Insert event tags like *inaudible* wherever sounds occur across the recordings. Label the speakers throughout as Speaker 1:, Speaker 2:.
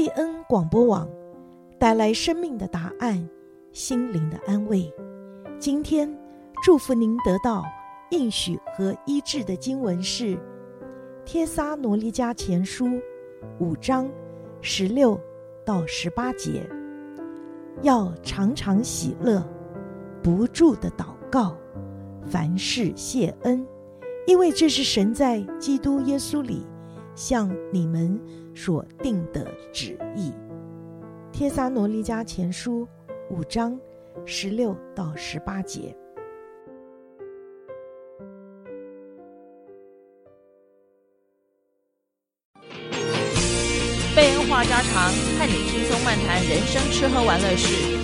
Speaker 1: 贝恩广播网带来生命的答案，心灵的安慰。今天祝福您得到应许和医治的经文是《帖撒罗尼迦前书》五章十六到十八节。要常常喜乐，不住的祷告，凡事谢恩，因为这是神在基督耶稣里向你们所定的旨意。帖撒罗尼迦前书五章十六到十八节。
Speaker 2: 贝恩话家常，看你轻松漫谈人生吃喝玩乐事。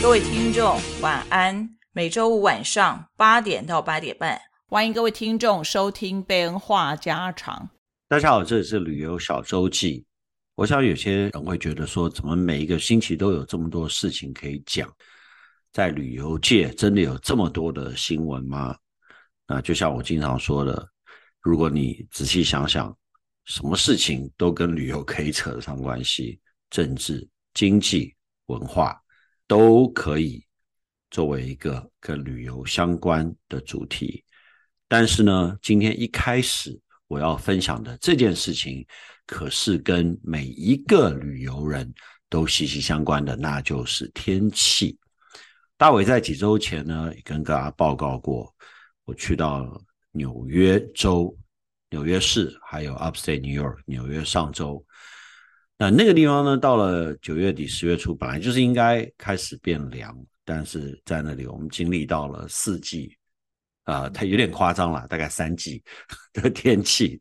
Speaker 2: 各位听众，晚安。每周五晚上八点到八点半，欢迎各位听众收听贝恩话家常。
Speaker 3: 大家好，这里是旅游小周记。我想有些人会觉得说，怎么每一个星期都有这么多事情可以讲？在旅游界真的有这么多的新闻吗？那就像我经常说的，如果你仔细想想，什么事情都跟旅游可以扯得上关系，政治、经济、文化都可以作为一个跟旅游相关的主题。但是呢，今天一开始。我要分享的这件事情，可是跟每一个旅游人都息息相关的，那就是天气。大伟在几周前呢，也跟大家报告过，我去到纽约州、纽约市，还有 Upstate New York 纽约上州。那那个地方呢，到了九月底十月初，本来就是应该开始变凉，但是在那里我们经历到了四季。啊、呃，它有点夸张了，大概三季的天气，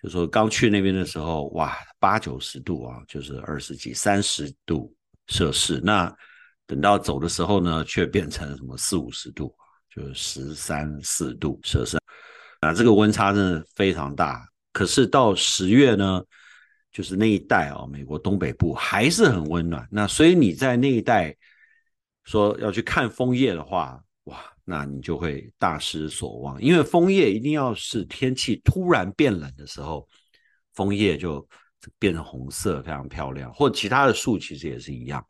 Speaker 3: 就说刚去那边的时候，哇，八九十度啊，就是二十几、三十度摄氏。那等到走的时候呢，却变成什么四五十度，就是十三四度摄氏。那这个温差真的非常大。可是到十月呢，就是那一带啊，美国东北部还是很温暖。那所以你在那一带说要去看枫叶的话，哇。那你就会大失所望，因为枫叶一定要是天气突然变冷的时候，枫叶就变成红色，非常漂亮。或其他的树其实也是一样，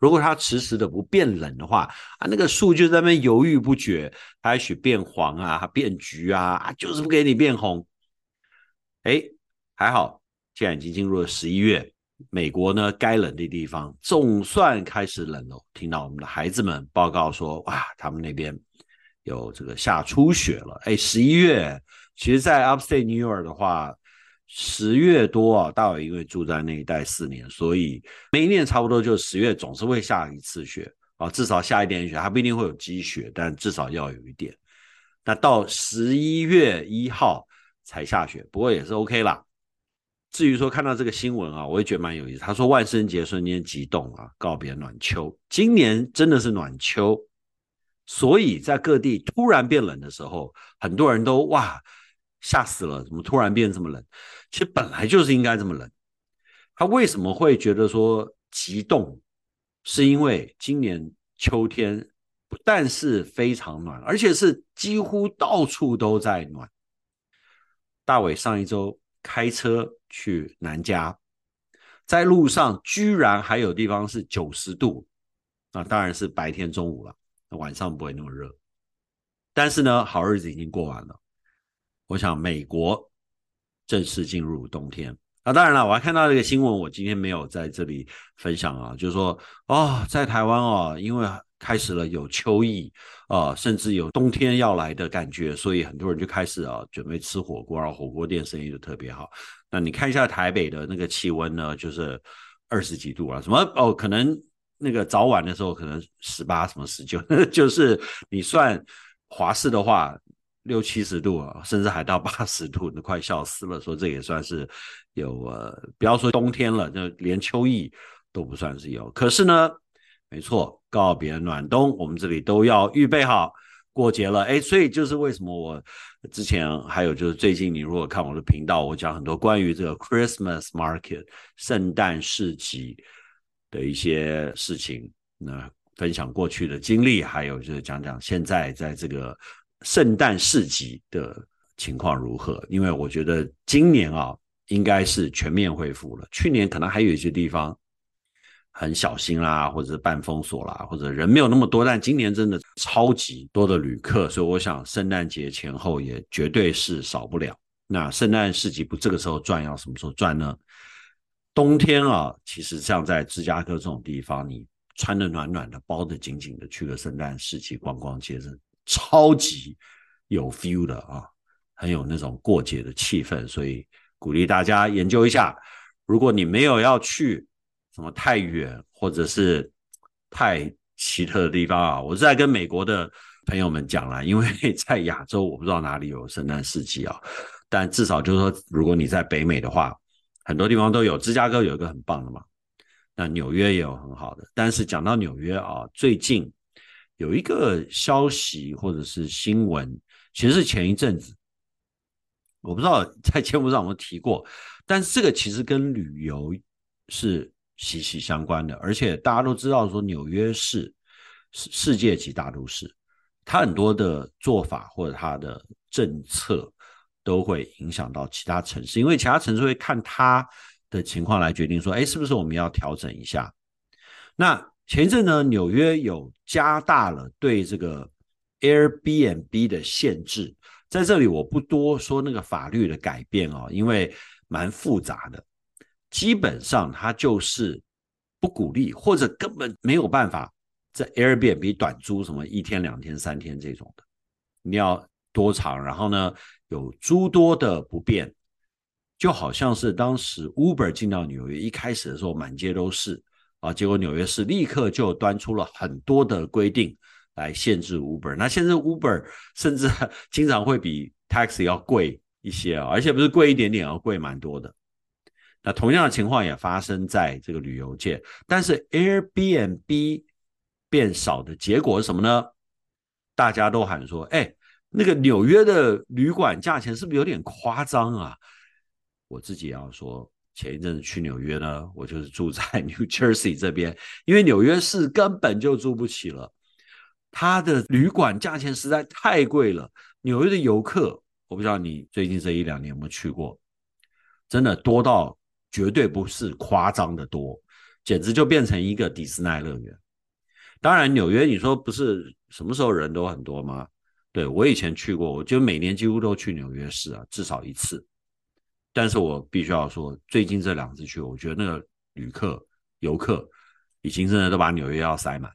Speaker 3: 如果它迟迟的不变冷的话，啊，那个树就在那边犹豫不决，它也许变黄啊，变橘啊，啊，就是不给你变红。哎，还好，现在已经进入了十一月。美国呢，该冷的地方总算开始冷了。听到我们的孩子们报告说，哇，他们那边有这个下初雪了。哎，十一月，其实，在 Upstate New York 的话，十月多啊。大伟因为住在那一带四年，所以每一年差不多就十月总是会下一次雪啊，至少下一点雪，还不一定会有积雪，但至少要有一点。那到十一月一号才下雪，不过也是 OK 啦。至于说看到这个新闻啊，我也觉得蛮有意思。他说万圣节瞬间急冻啊，告别暖秋。今年真的是暖秋，所以在各地突然变冷的时候，很多人都哇吓死了，怎么突然变这么冷？其实本来就是应该这么冷。他为什么会觉得说急冻？是因为今年秋天不但是非常暖，而且是几乎到处都在暖。大伟上一周开车。去南加，在路上居然还有地方是九十度，那当然是白天中午了，晚上不会那么热。但是呢，好日子已经过完了，我想美国正式进入冬天。那当然了，我还看到这个新闻，我今天没有在这里分享啊，就是说，哦，在台湾哦，因为。开始了有秋意啊、甚至有冬天要来的感觉，所以很多人就开始啊准备吃火锅，然后火锅店生意就特别好。那你看一下台北的那个气温呢，就是二十几度啊，什么哦，可能那个早晚的时候可能十八什么十九，*laughs* 就是你算华氏的话六七十度啊，甚至还到八十度，都快笑死了。说这也算是有呃，不要说冬天了，就连秋意都不算是有。可是呢。没错，告别暖冬，我们这里都要预备好过节了。哎，所以就是为什么我之前还有就是最近，你如果看我的频道，我讲很多关于这个 Christmas Market 圣诞市集的一些事情，那分享过去的经历，还有就是讲讲现在在这个圣诞市集的情况如何。因为我觉得今年啊，应该是全面恢复了。去年可能还有一些地方很小心啦，或者是半封锁啦，或者人没有那么多，但今年真的超级多的旅客，所以我想圣诞节前后也绝对是少不了。那圣诞市集不这个时候转，要什么时候转呢？冬天啊，其实像在芝加哥这种地方，你穿得暖暖的，包得紧紧的，去个圣诞市集逛逛街，是超级有 feel 的啊，很有那种过节的气氛。所以鼓励大家研究一下，如果你没有要去什么太远或者是太奇特的地方啊，我是在跟美国的朋友们讲了，因为 *laughs* 在亚洲我不知道哪里有圣诞市集啊，但至少就是说，如果你在北美的话。很多地方都有，芝加哥有一个很棒的嘛，那纽约也有很好的。但是讲到纽约啊，最近有一个消息或者是新闻，其实是前一阵子，我不知道在节目上有没有提过，但是这个其实跟旅游是息息相关的，而且大家都知道说纽约是世世界级大都市，它很多的做法或者它的政策。都会影响到其他城市，因为其他城市会看它的情况来决定说，哎，是不是我们要调整一下？那前一阵呢，纽约有加大了对这个 Airbnb 的限制，在这里我不多说那个法律的改变哦，因为蛮复杂的。基本上它就是不鼓励，或者根本没有办法在 Airbnb 短租什么一天、两天、三天这种的，你要多长？然后呢？有诸多的不便，就好像是当时 Uber 进到纽约，一开始的时候满街都是啊，结果纽约市立刻就端出了很多的规定来限制 Uber。那现在 Uber 甚至 *laughs* 经常会比 Taxi 要贵一些啊，而且不是贵一点点，要贵蛮多的。那同样的情况也发生在这个旅游界，但是 Airbnb 变少的结果是什么呢？大家都喊说，哎。那个纽约的旅馆价钱是不是有点夸张啊？我自己要说，前一阵子去纽约呢，我就是住在 *laughs* New Jersey 这边，因为纽约市根本就住不起了，它的旅馆价钱实在太贵了。纽约的游客，我不知道你最近这一两年有没有去过，真的多到绝对不是夸张的多，简直就变成一个迪士尼乐园。当然，纽约你说不是什么时候人都很多吗？对，我以前去过，我就每年几乎都去纽约市啊，至少一次。但是我必须要说，最近这两次去，我觉得那个旅客、游客已经真的都把纽约要塞满，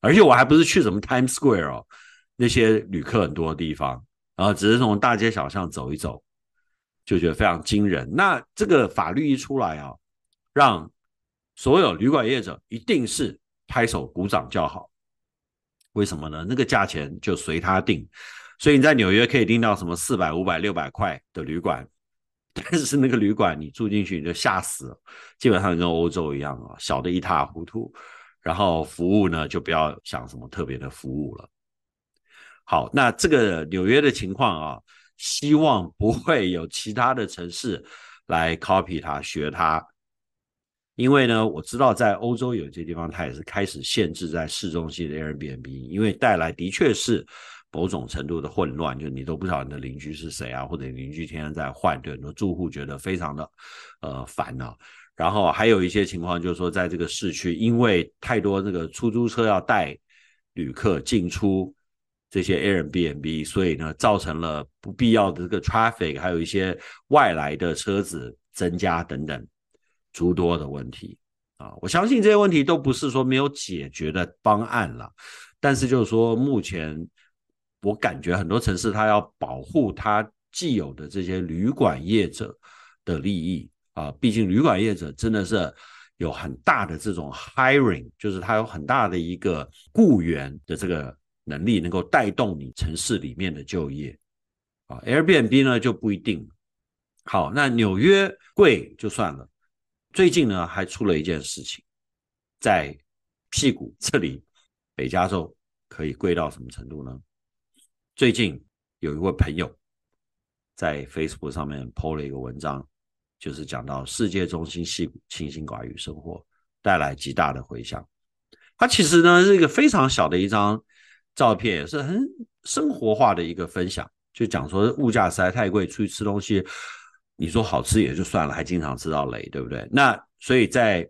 Speaker 3: 而且我还不是去什么 Times Square 哦，那些旅客很多的地方，然后只是从大街小巷走一走，就觉得非常惊人。那这个法律一出来啊，让所有旅馆业者一定是拍手鼓掌叫好。为什么呢？那个价钱就随他定，所以你在纽约可以订到什么四百、五百、六百块的旅馆，*laughs* 但是那个旅馆你住进去你就吓死了，基本上跟欧洲一样啊，小的一塌糊涂，然后服务呢就不要想什么特别的服务了。好，那这个纽约的情况啊，希望不会有其他的城市来 copy 它、学它。因为呢，我知道在欧洲有些地方，它也是开始限制在市中心的 Airbnb，因为带来的确是某种程度的混乱，就你都不知道你的邻居是谁啊，或者你邻居天天在换，对很多住户觉得非常的呃烦恼。然后还有一些情况就是说，在这个市区，因为太多这个出租车要带旅客进出这些 Airbnb，所以呢，造成了不必要的这个 traffic，还有一些外来的车子增加等等。诸多的问题啊，我相信这些问题都不是说没有解决的方案了，但是就是说，目前我感觉很多城市它要保护它既有的这些旅馆业者的利益啊，毕竟旅馆业者真的是有很大的这种 hiring，就是它有很大的一个雇员的这个能力，能够带动你城市里面的就业啊。Airbnb 呢就不一定。好，那纽约贵就算了。最近呢，还出了一件事情，在屁股这里，北加州可以贵到什么程度呢？最近有一位朋友在 Facebook 上面 PO 了一个文章，就是讲到世界中心矽谷清心寡欲生活带来极大的回响。它其实呢是一个非常小的一张照片，也是很生活化的一个分享，就讲说物价实在太贵，出去吃东西。你说好吃也就算了，还经常吃到雷，对不对？那所以在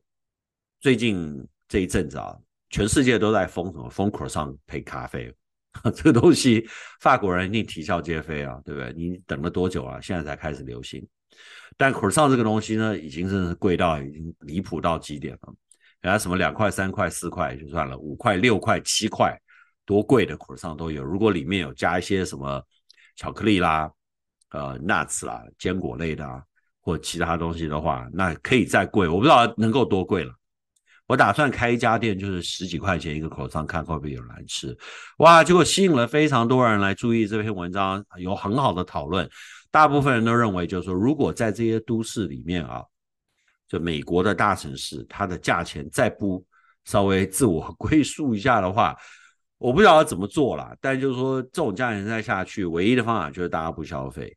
Speaker 3: 最近这一阵子啊，全世界都在疯什么？疯口上配咖啡，*laughs* 这个东西法国人一定啼笑皆非啊，对不对？你等了多久啊？现在才开始流行。但口上这个东西呢，已经是贵到已经离谱到极点了。人家什么两块、三块、四块就算了，五块、六块、七块，多贵的口上都有。如果里面有加一些什么巧克力啦、呃 nuts 啦、坚果类的啊，或其他东西的话，那可以再贵。我不知道能够多贵了。我打算开一家店，就是十几块钱一个口上看会不会有人来吃。哇，结果吸引了非常多人来注意这篇文章，有很好的讨论。大部分人都认为，就是说，如果在这些都市里面啊。就美国的大城市，它的价钱再不稍微自我 *laughs* 归宿一下的话，我不知道怎么做了。但就是说，这种价钱再下去，唯一的方法就是大家不消费。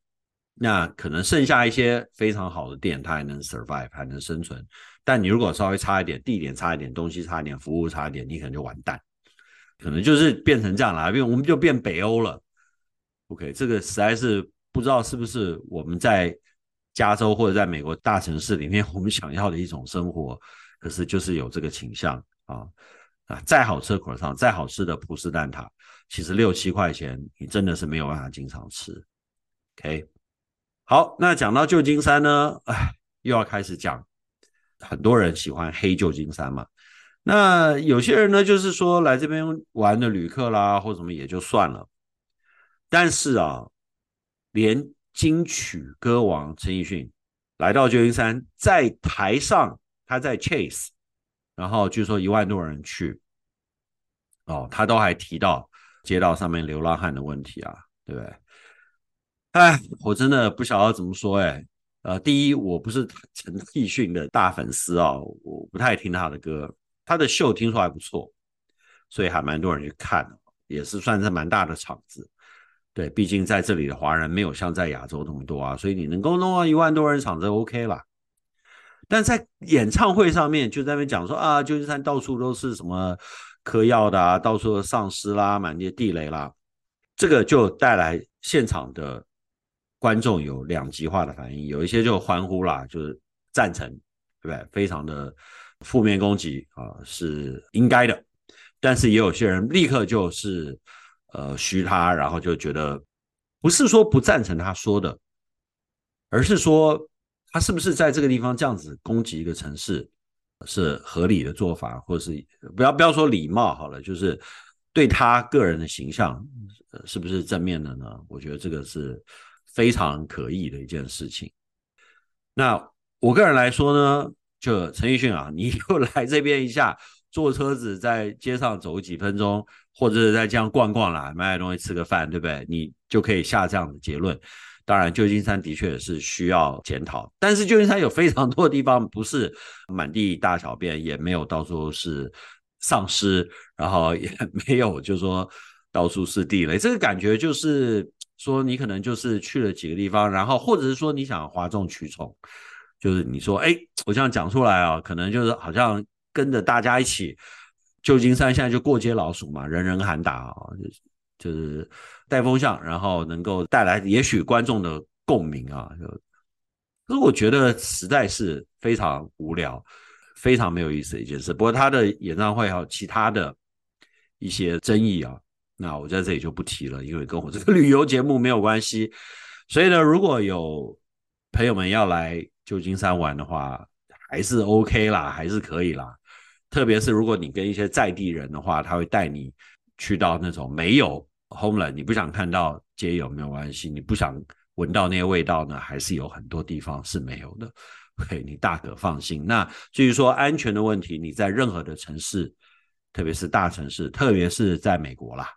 Speaker 3: 那可能剩下一些非常好的店，它还能 survive，还能生存。但你如果稍微差一点，地点差一点，东西差一点，服务差一点，你可能就完蛋。可能就是变成这样了，因为我们就变北欧了。OK，这个实在是不知道是不是我们在。加州或者在美国大城市里面，*laughs* 我们想要的一种生活，可是就是有这个倾向啊啊！再好吃的 croissant，再好吃的葡式蛋挞，其实六七块钱，你真的是没有办法经常吃。OK，好，那讲到旧金山呢，哎，又要开始讲，很多人喜欢黑旧金山嘛。那有些人呢，就是说来这边玩的旅客啦，或什么也就算了，但是啊，连。金曲歌王陈奕迅来到旧金山，在台上，他在 Chase，然后据说一万多人去，哦，他都还提到街道上面流浪汉的问题啊，对不对？哎，我真的不晓得怎么说哎，呃，第一，我不是 *laughs* 陈奕迅的大粉丝啊，我不太听他的歌，他的秀听说还不错，所以还蛮多人去看的，也是算是蛮大的场子。对，毕竟在这里的华人没有像在亚洲那么多啊，所以你能够弄到一万多人场子 OK 啦。但在演唱会上面就在那边讲说啊，旧金山到处都是什么嗑药的啊，到处都丧尸啦，满地地雷啦，这个就带来现场的观众有两极化的反应，有一些就欢呼啦，就是赞成，对不对？非常的负面攻击啊，是应该的。但是也有些人立刻就是。呃，嘘他，然后就觉得不是说不赞成他说的，而是说他是不是在这个地方这样子攻击一个城市是合理的做法，或是不要不要说礼貌好了，就是对他个人的形象是不是正面的呢？我觉得这个是非常可疑的一件事情。那我个人来说呢，就陈奕迅啊，*laughs* 你又来这边一下，坐车子在街上走几分钟。或者是在这样逛逛啦，买点东西吃个饭，对不对？你就可以下这样的结论。当然，旧金山的确是需要检讨，但是旧金山有非常多的地方不是满地大小便，也没有到处是丧尸，然后也没有就是说到处是地雷。这个感觉就是说，你可能就是去了几个地方，然后或者是说你想哗众取宠，就是你说，哎，我这样讲出来啊，可能就是好像跟着大家一起。旧金山现在就过街老鼠嘛，人人喊打啊，就是带风向，然后能够带来也许观众的共鸣啊。就，可是我觉得实在是非常无聊，非常没有意思的一件事。不过他的演唱会还有其他的一些争议啊，那我在这里就不提了，因为跟我这个 *laughs* 旅游节目没有关系。所以呢，如果有朋友们要来旧金山玩的话，还是 OK 啦，还是可以啦。特别是如果你跟一些在地人的话，他会带你去到那种没有 homeland，你不想看到街友没有关系，你不想闻到那些味道呢，还是有很多地方是没有的。OK，你大可放心。那至于说安全的问题，你在任何的城市，特别是大城市，特别是在美国啦，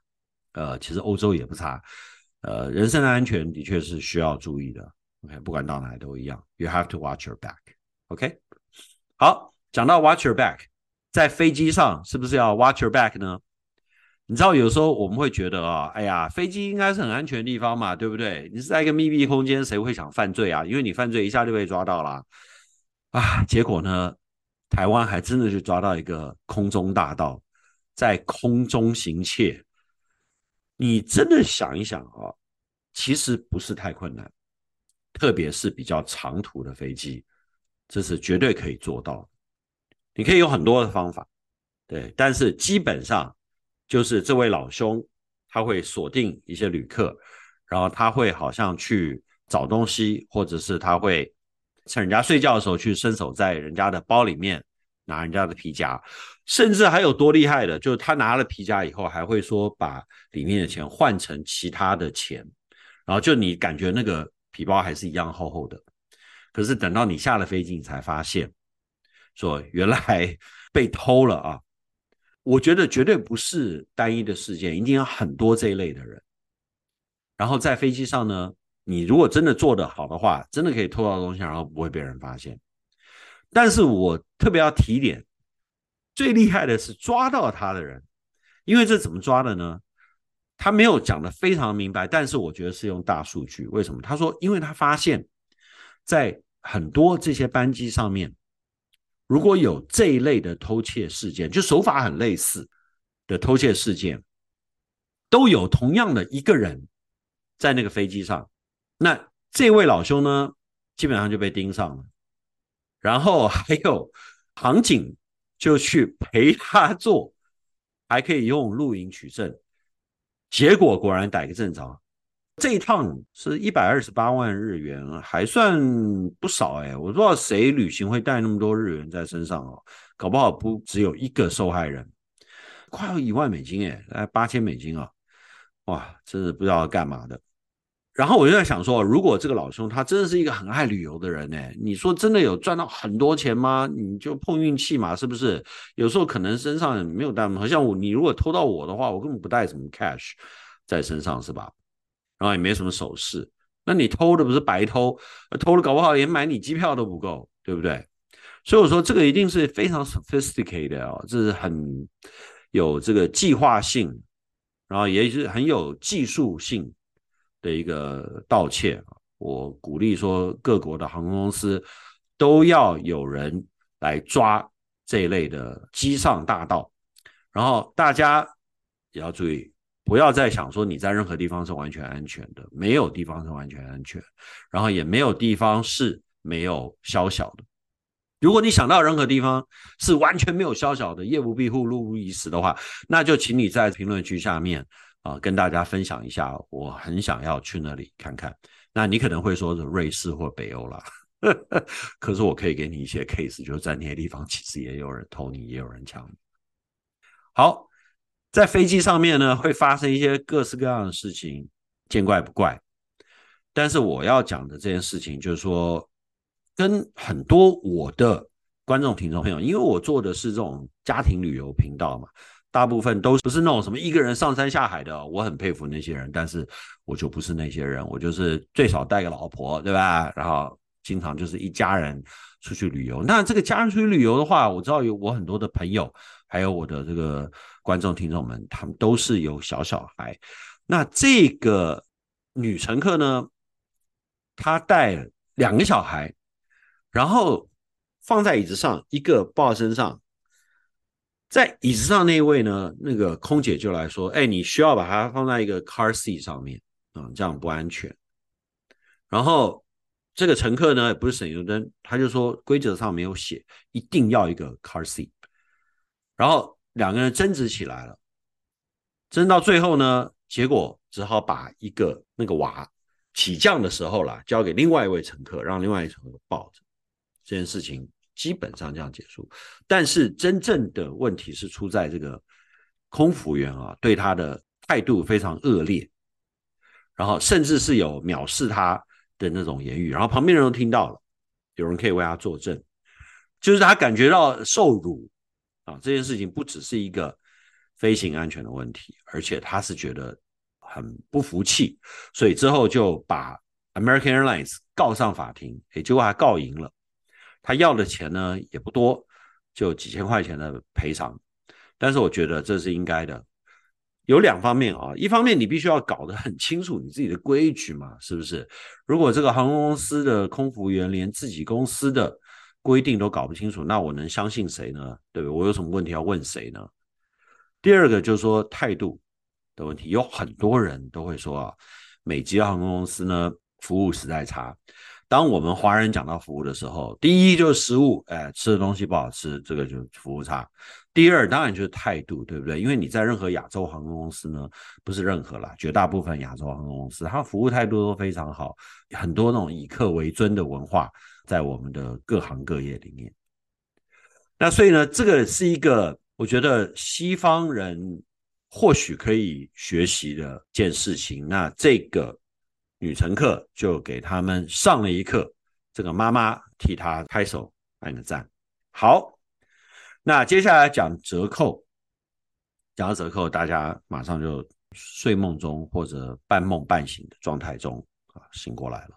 Speaker 3: 呃，其实欧洲也不差。呃，人身的安全的确是需要注意的。OK，不管到哪里都一样，You have to watch your back。OK，好，讲到 watch your back。在飞机上是不是要 watch your back 呢？你知道有时候我们会觉得啊，哎呀，飞机应该是很安全的地方嘛，对不对？你是在一个密闭空间，谁会想犯罪啊？因为你犯罪一下就被抓到了啊。结果呢，台湾还真的是抓到一个空中大盗，在空中行窃。你真的想一想啊，其实不是太困难。特别是比较长途的飞机，这是绝对可以做到。你可以有很多的方法，对，但是基本上就是这位老兄他会锁定一些旅客，然后他会好像去找东西，或者是他会趁人家睡觉的时候去伸手在人家的包里面拿人家的皮夹，甚至还有多厉害的，就是他拿了皮夹以后还会说把里面的钱换成其他的钱，然后就你感觉那个。皮包还是一样厚厚的，可是等到你下了飞机，你才发现，说原来 *laughs* 被偷了啊！我觉得绝对不是单一的事件，一定有很多这一类的人。然后在飞机上呢，你如果真的做得好的话，真的可以偷到东西，然后不会被人发现。但是我特别要提点，最厉害的是抓到他的人，因为这怎么抓的呢？他没有讲得非常明白，但是我觉得是用大数据。为什么？他说，因为他发现，在很多这些班机上面，如果有这一类的偷窃事件，就手法很类似的偷窃事件，都有同样的一个人在那个飞机上，那这位老兄呢，基本上就被盯上了。然后还有航警就去陪他坐，还可以用录影取证。结果果然逮个正着，这一趟是一百二十八万日元，还算不少哎。我不知道谁旅行会带那么多日元在身上哦，搞不好不只有一个受害人，快要一万美金哎，大概八千美金啊，哇，真是不知道干嘛的。然后我就在想说，如果这个老兄他真的是一个很爱旅游的人呢？你说真的有赚到很多钱吗？你就碰运气嘛，是不是？有时候可能身上没有带，好像我你如果偷到我的话，我根本不带什么 cash 在身上，是吧？然后也没什么首饰，那你偷的不是白偷，偷了搞不好连买你机票都不够，对不对？所以我说这个一定是非常 sophisticated 哦，这是很有这个计划性，然后也是很有技术性。的一个盗窃，我鼓励说各国的航空公司都要有人来抓这一类的机上大盗，然后大家也要注意，不要再想说你在任何地方是完全安全的，没有地方是完全安全，然后也没有地方是没有宵小的。如果你想到任何地方是完全没有宵小的，夜不闭户，路不遗失的话，那就请你在评论区下面。啊，跟大家分享一下，我很想要去那里看看。那你可能会说是瑞士或北欧啦，*laughs* 可是我可以给你一些 case，就是在那些地方其实也有人偷你，也有人抢你。好，在飞机上面呢，会发生一些各式各样的事情，见怪不怪。但是我要讲的这件事情，就是说，跟很多我的观众、听众朋友，因为我做的是这种家庭旅游频道嘛。大部分都不是那种什么一个人上山下海的，我很佩服那些人，但是我就不是那些人，我就是最少带个老婆，对吧？然后经常就是一家人出去旅游。那这个家人出去旅游的话，我知道有我很多的朋友，还有我的这个观众听众们，他们都是有小小孩。那这个女乘客呢，她带两个小孩，然后放在椅子上，一个抱身上。在椅子上那位呢，那个空姐就来说：“哎，你需要把它放在一个 car seat 上面啊，这样不安全。”然后这个乘客呢，也不是省油灯，他就说规则上没有写，一定要一个 car seat。然后两个人争执起来了，争到最后呢，结果只好把一个那个娃起降的时候啦，交给另外一位乘客，让另外一位乘客抱着。这件事情。基本上这样结束，但是真正的问题是出在这个空服员啊，对他的态度非常恶劣，然后甚至是有藐视他的那种言语，然后旁边人都听到了，有人可以为他作证，就是他感觉到受辱啊，这件事情不只是一个飞行安全的问题，而且他是觉得很不服气，所以之后就把 American Airlines 告上法庭，诶，结果还告赢了。他要的钱呢也不多，就几千块钱的赔偿，但是我觉得这是应该的。有两方面啊，一方面你必须要搞得很清楚你自己的规矩嘛，是不是？如果这个航空公司的空服员连自己公司的规定都搞不清楚，那我能相信谁呢？对不对？我有什么问题要问谁呢？第二个就是说态度的问题，有很多人都会说啊，美籍航空公司呢服务实在差。当我们华人讲到服务的时候，第一就是食物，哎，吃的东西不好吃，这个就服务差。第二，当然就是态度，对不对？因为你在任何亚洲航空公司呢，不是任何啦，绝大部分亚洲航空公司，它服务态度都非常好，很多那种以客为尊的文化在我们的各行各业里面。那所以呢，这个是一个我觉得西方人或许可以学习的一件事情。那这个。女乘客就给他们上了一课，这个妈妈替她拍手按个赞。好，那接下来讲折扣，讲到折扣，大家马上就睡梦中或者半梦半醒的状态中啊醒过来了。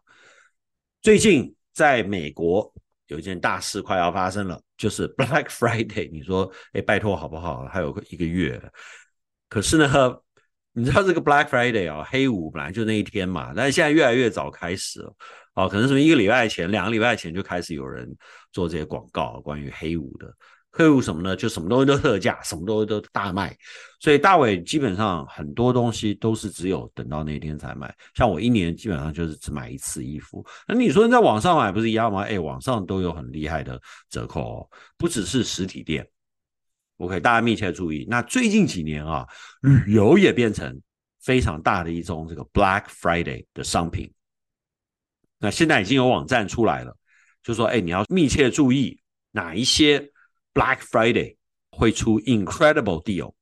Speaker 3: 最近在美国有一件大事快要发生了，就是 Black Friday。你说，哎，拜托好不好？还有个一个月，可是呢？你知道这个 Black Friday 啊，黑五本来就那一天嘛，但是现在越来越早开始了，哦，可能什么一个礼拜前、两个礼拜前就开始有人做这些广告，关于黑五的。黑五什么呢？就什么东西都特价，什么东西都大卖。所以大伟基本上很多东西都是只有等到那天才买。像我一年基本上就是只买一次衣服。那你说你在网上买不是一样吗？哎，网上都有很厉害的折扣哦，不只是实体店。OK，大家密切注意。那最近几年啊，旅游也变成非常大的一种这个 Black Friday 的商品。那现在已经有网站出来了，就说，哎，你要密切注意哪一些 Black Friday 会出 incredible deal。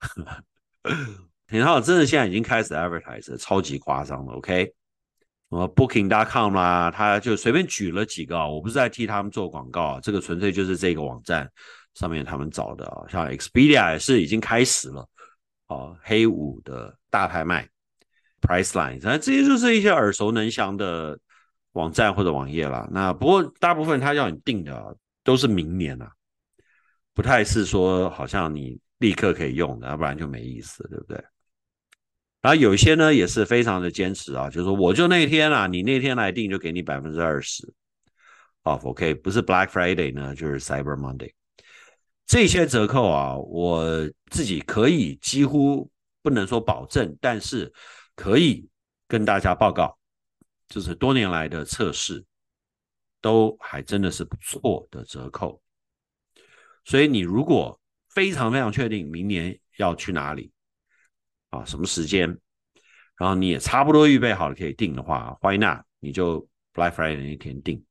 Speaker 3: *laughs* 然后真的现在已经开始 advertise，超级夸张了。OK，什么 Booking.com 啦，他就随便举了几个，我不是在替他们做广告，这个纯粹就是这个网站。上面他们找的啊，像 Expedia 也是已经开始了，哦，黑五的大拍卖，Priceline，反正这些就是一些耳熟能详的网站或者网页啦。那不过大部分他要你订的都是明年啊，不太是说好像你立刻可以用的，要不然就没意思，对不对？然后有一些呢也是非常的坚持啊，就是说我就那天啊，你那天来订就给你百分之二十好，OK，不是 Black Friday 呢，就是 Cyber Monday。这些折扣啊，我自己可以几乎不能说保证，但是可以跟大家报告，就是多年来的测试都还真的是不错的折扣。所以你如果非常非常确定明年要去哪里啊，什么时间，然后你也差不多预备好了可以订的话，Why not？你就 Black Friday 那天订。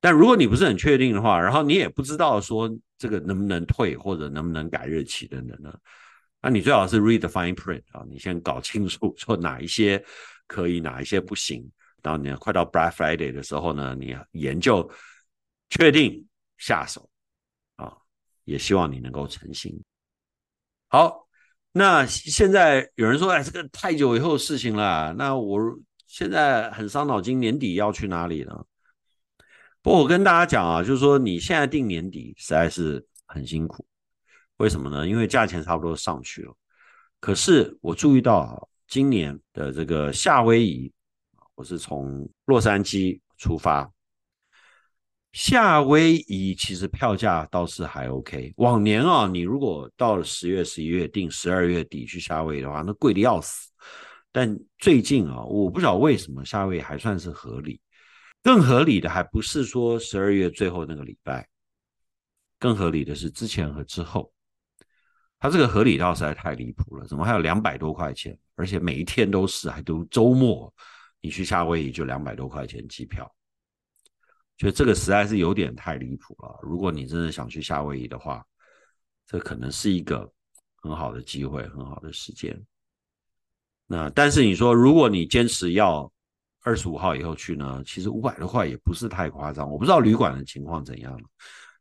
Speaker 3: 但如果你不是很确定的话，然后你也不知道说这个能不能退或者能不能改日期等等呢，那你最好是 read the fine print 啊，你先搞清楚说哪一些可以，哪一些不行。然后你快到 Black Friday 的时候呢，你研究确定下手，也希望你能够成行。好，那现在有人说，哎，这个太久以后的事情了，那我现在很伤脑筋，年底要去哪里呢？不过我跟大家讲啊，就是说你现在定年底实在是很辛苦，为什么呢？因为价钱差不多上去了。可是我注意到啊，今年的这个夏威夷，我是从洛杉矶出发，夏威夷其实票价倒是还 OK。往年啊，你如果到了十月、十一月订十二月底去夏威夷的话，那贵的要死。但最近啊，我不知道为什么夏威夷还算是合理。更合理的还不是说十二月最后那个礼拜，更合理的是之前和之后。它这个合理到实在太离谱了，怎么还有两百多块钱？而且每一天都是，还都周末，你去夏威夷就两百多块钱机票，觉得这个实在是有点太离谱了。如果你真的想去夏威夷的话，这可能是一个很好的机会，很好的时间。那但是你说，如果你坚持要，二十五号以后去呢，其实五百多块也不是太夸张。我不知道旅馆的情况怎样。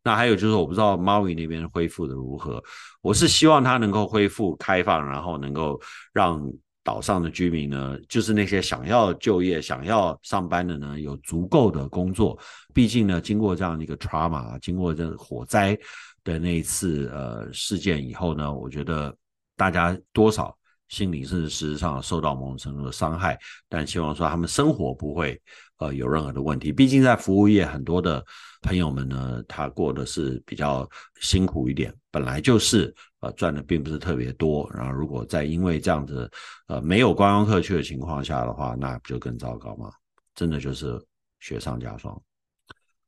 Speaker 3: 那还有就是，我不知道毛伊那边恢复的如何。我是希望它能够恢复开放，然后能够让岛上的居民呢，就是那些想要就业、想要上班的呢，有足够的工作。毕竟呢，经过这样一个 trauma，经过这火灾的那一次呃事件以后呢，我觉得大家多少心理甚至事实上受到某种程度的伤害，但希望说他们生活不会呃有任何的问题。毕竟在服务业，很多的朋友们呢，他过的是比较辛苦一点，本来就是呃赚的并不是特别多。然后如果再因为这样子呃没有观光客去的情况下的话，那不就更糟糕吗？真的就是雪上加霜。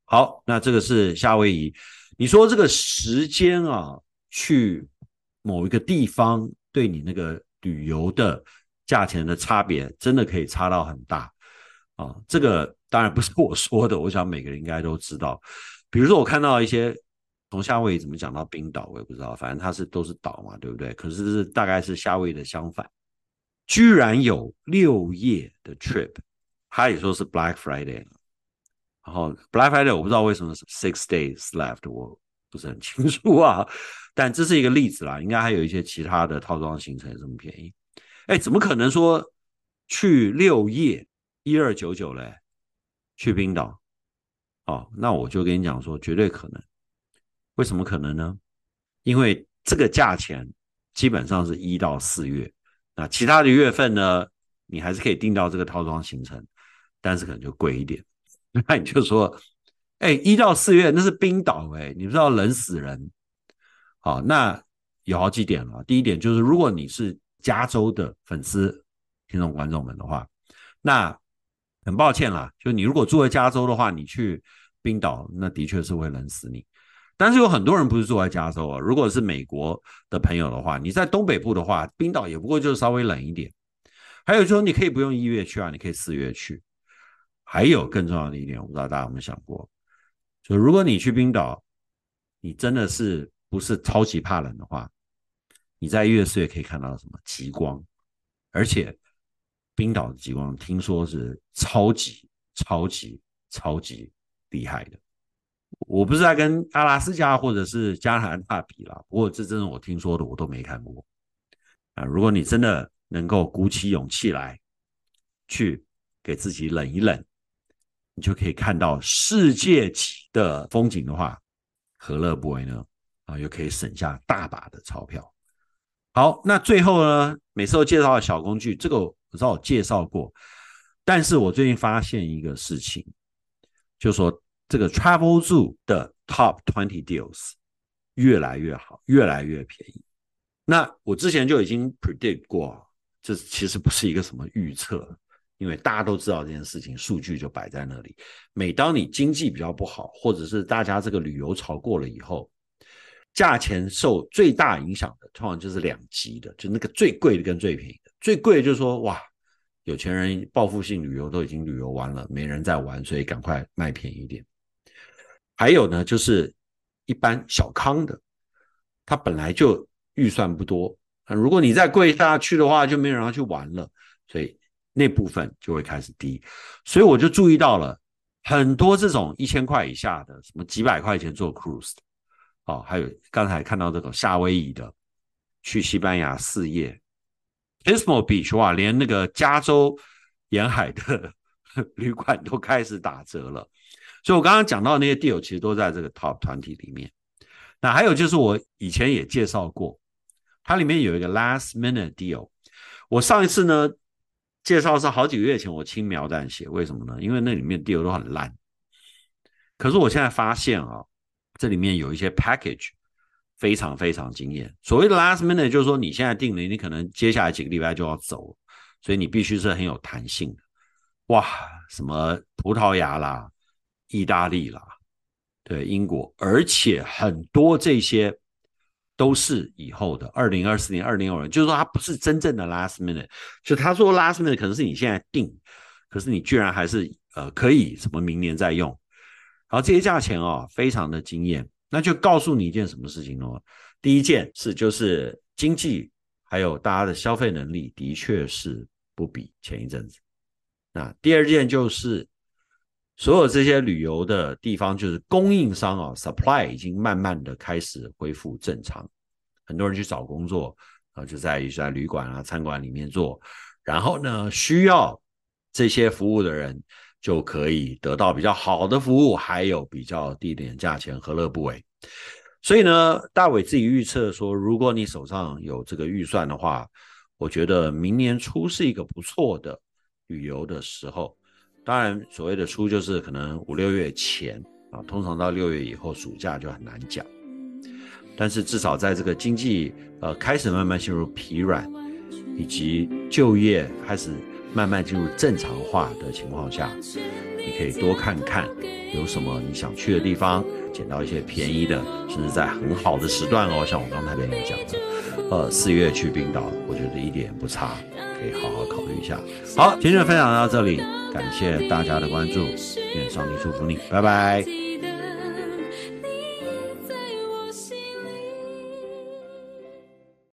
Speaker 3: 好，那这个是夏威夷。你说这个时间啊，去某一个地方对你那个。旅游的价钱的差别真的可以差到很大啊！这个当然不是我说的，我想每个人应该都知道。比如说，我看到一些从夏威夷怎么讲到冰岛，我也不知道，反正它是都是岛嘛，对不对？可是是大概是夏威夷的相反，居然有六夜的 trip，他也说是 Black Friday，然后 Black Friday 我不知道为什么是 six days left，我不是很清楚啊。*laughs* 但这是一个例子啦，应该还有一些其他的套装行程这么便宜。哎，怎么可能说去六夜一二九九嘞？去冰岛？哦，那我就跟你讲说，绝对可能。为什么可能呢？因为这个价钱基本上是一到四月，那其他的月份呢，你还是可以订到这个套装行程，但是可能就贵一点。*laughs* 那你就说，哎，一到四月那是冰岛哎，你不知道冷死人。好，那有好几点了。第一点就是，如果你是加州的粉丝、听众、观众们的话，那很抱歉啦，就你如果住在加州的话，你去冰岛，那的确是会冷死你。但是有很多人不是住在加州啊。如果是美国的朋友的话，你在东北部的话，冰岛也不过就是稍微冷一点。还有就是，你可以不用一月去啊，你可以四月去。还有更重要的一点，我不知道大家有没有想过，就如果你去冰岛，你真的是。不是超级怕冷的话，你在一月四月可以看到什么极光，而且冰岛的极光听说是超级超级超级厉害的。我不是在跟阿拉斯加或者是加拿大比啦，不过这真的我听说的，我都没看过啊。如果你真的能够鼓起勇气来去给自己冷一冷，你就可以看到世界级的风景的话，何乐不为呢？啊，又可以省下大把的钞票。好，那最后呢，每次都介绍的小工具，这个我知道我介绍过，但是我最近发现一个事情，就说这个 Travelzoo 的 Top Twenty Deals 越来越好，越来越便宜。那我之前就已经 predict 过，这其实不是一个什么预测，因为大家都知道这件事情，数据就摆在那里。每当你经济比较不好，或者是大家这个旅游潮过了以后，价钱受最大影响的，通常就是两极的，就那个最贵的跟最便宜的。最贵的就是说，哇，有钱人报复性旅游都已经旅游完了，没人再玩，所以赶快卖便宜一点。还有呢，就是一般小康的，他本来就预算不多，如果你再贵下去的话，就没人要去玩了，所以那部分就会开始低。所以我就注意到了很多这种一千块以下的，什么几百块钱做 cruise 的。哦，还有刚才看到这个夏威夷的，去西班牙四夜，Pismo Beach 哇，连那个加州沿海的 *laughs* 旅馆都开始打折了。所以我刚刚讲到那些 deal 其实都在这个 Top 团体里面。那还有就是我以前也介绍过，它里面有一个 Last Minute Deal。我上一次呢介绍是好几个月前，我轻描淡写，为什么呢？因为那里面 deal 都很烂。可是我现在发现啊。这里面有一些 package 非常非常惊艳。所谓的 last minute 就是说你现在订了，你可能接下来几个礼拜就要走，所以你必须是很有弹性的。哇，什么葡萄牙啦、意大利啦，对，英国，而且很多这些都是以后的二零二四年、二零二五，就是说它不是真正的 last minute。就他说 last minute 可能是你现在定，可是你居然还是呃可以什么明年再用。然后这些价钱哦，非常的惊艳，那就告诉你一件什么事情哦？第一件事就是经济还有大家的消费能力的确是不比前一阵子。那第二件就是所有这些旅游的地方，就是供应商啊，supply 已经慢慢的开始恢复正常，很多人去找工作啊，就在于在旅馆啊、餐馆里面做，然后呢，需要这些服务的人。就可以得到比较好的服务，还有比较低廉价钱，何乐不为？所以呢，大伟自己预测说，如果你手上有这个预算的话，我觉得明年初是一个不错的旅游的时候。当然，所谓的出就是可能五六月前啊，通常到六月以后，暑假就很难讲。但是至少在这个经济呃开始慢慢陷入疲软，以及就业开始慢慢进入正常化的情况下，你可以多看看有什么你想去的地方，捡到一些便宜的，甚至在很好的时段哦。像我刚才跟你讲的，呃，四月去冰岛，我觉得一点不差，可以好好考虑一下。好，今天的分享到这里。感谢大家的关注，愿上帝祝福你，拜拜。